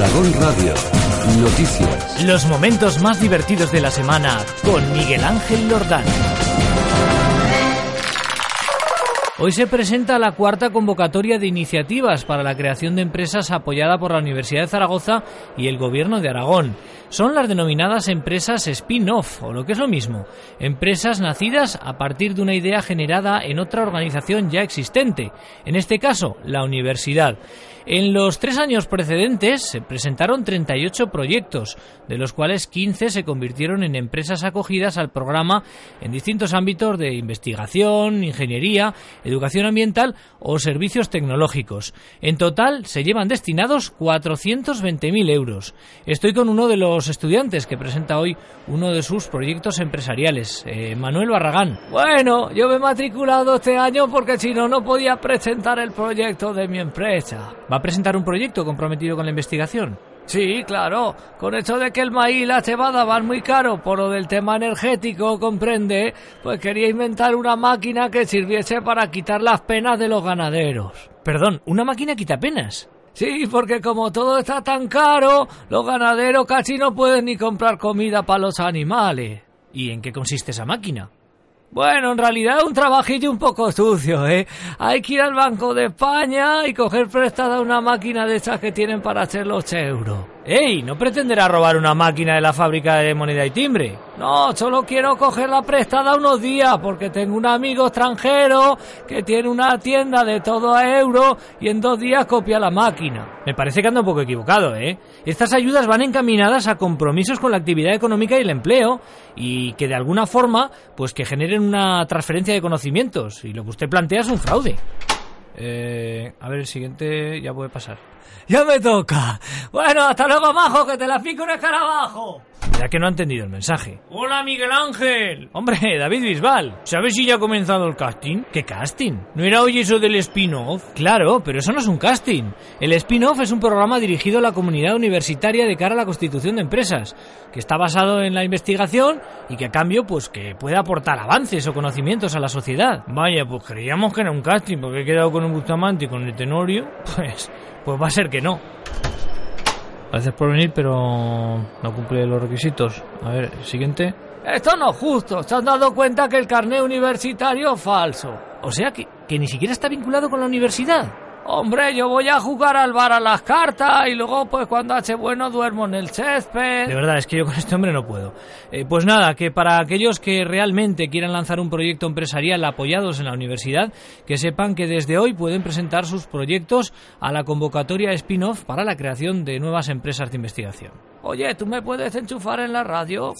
Aragón Radio. Noticias. Los momentos más divertidos de la semana con Miguel Ángel Lordán. Hoy se presenta la cuarta convocatoria de iniciativas para la creación de empresas apoyada por la Universidad de Zaragoza y el Gobierno de Aragón. Son las denominadas empresas spin-off, o lo que es lo mismo, empresas nacidas a partir de una idea generada en otra organización ya existente, en este caso, la universidad. En los tres años precedentes se presentaron 38 proyectos, de los cuales 15 se convirtieron en empresas acogidas al programa en distintos ámbitos de investigación, ingeniería, educación ambiental o servicios tecnológicos. En total se llevan destinados 420.000 euros. Estoy con uno de los estudiantes que presenta hoy uno de sus proyectos empresariales, eh, Manuel Barragán. Bueno, yo me he matriculado este año porque si no, no podía presentar el proyecto de mi empresa. ¿Va a presentar un proyecto comprometido con la investigación? Sí, claro. Con esto de que el maíz y la cebada van muy caro por lo del tema energético, comprende, pues quería inventar una máquina que sirviese para quitar las penas de los ganaderos. Perdón, ¿una máquina quita penas? Sí, porque como todo está tan caro, los ganaderos casi no pueden ni comprar comida para los animales. ¿Y en qué consiste esa máquina? Bueno, en realidad un trabajillo un poco sucio, ¿eh? Hay que ir al Banco de España y coger prestada una máquina de esas que tienen para hacer los euros. ¡Ey! ¿No pretenderá robar una máquina de la fábrica de moneda y timbre? No, solo quiero cogerla prestada unos días porque tengo un amigo extranjero que tiene una tienda de todo a euro y en dos días copia la máquina. Me parece que anda un poco equivocado, ¿eh? Estas ayudas van encaminadas a compromisos con la actividad económica y el empleo y que de alguna forma, pues que generen una transferencia de conocimientos y lo que usted plantea es un fraude. Eh, a ver, el siguiente ya puede pasar. Ya me toca. Bueno, hasta luego, majo, que te la pico un escarabajo. Ya que no ha entendido el mensaje. Hola, Miguel Ángel. Hombre, David Bisbal. ¿Sabes si ya ha comenzado el casting? ¿Qué casting? ¿No era hoy eso del spin-off? Claro, pero eso no es un casting. El spin-off es un programa dirigido a la comunidad universitaria de cara a la constitución de empresas, que está basado en la investigación y que a cambio, pues que puede aportar avances o conocimientos a la sociedad. Vaya, pues creíamos que era un casting porque he quedado con un Bustamante y con el Tenorio. Pues, pues va a ser que no. Gracias por venir, pero no cumple los requisitos. A ver, siguiente. Esto no es justo. ¿Se han dado cuenta que el carné universitario es falso? O sea, que, que ni siquiera está vinculado con la universidad. Hombre, yo voy a jugar al bar a las cartas y luego, pues cuando hace bueno, duermo en el césped. De verdad, es que yo con este hombre no puedo. Eh, pues nada, que para aquellos que realmente quieran lanzar un proyecto empresarial apoyados en la universidad, que sepan que desde hoy pueden presentar sus proyectos a la convocatoria spin-off para la creación de nuevas empresas de investigación. Oye, ¿tú me puedes enchufar en la radio?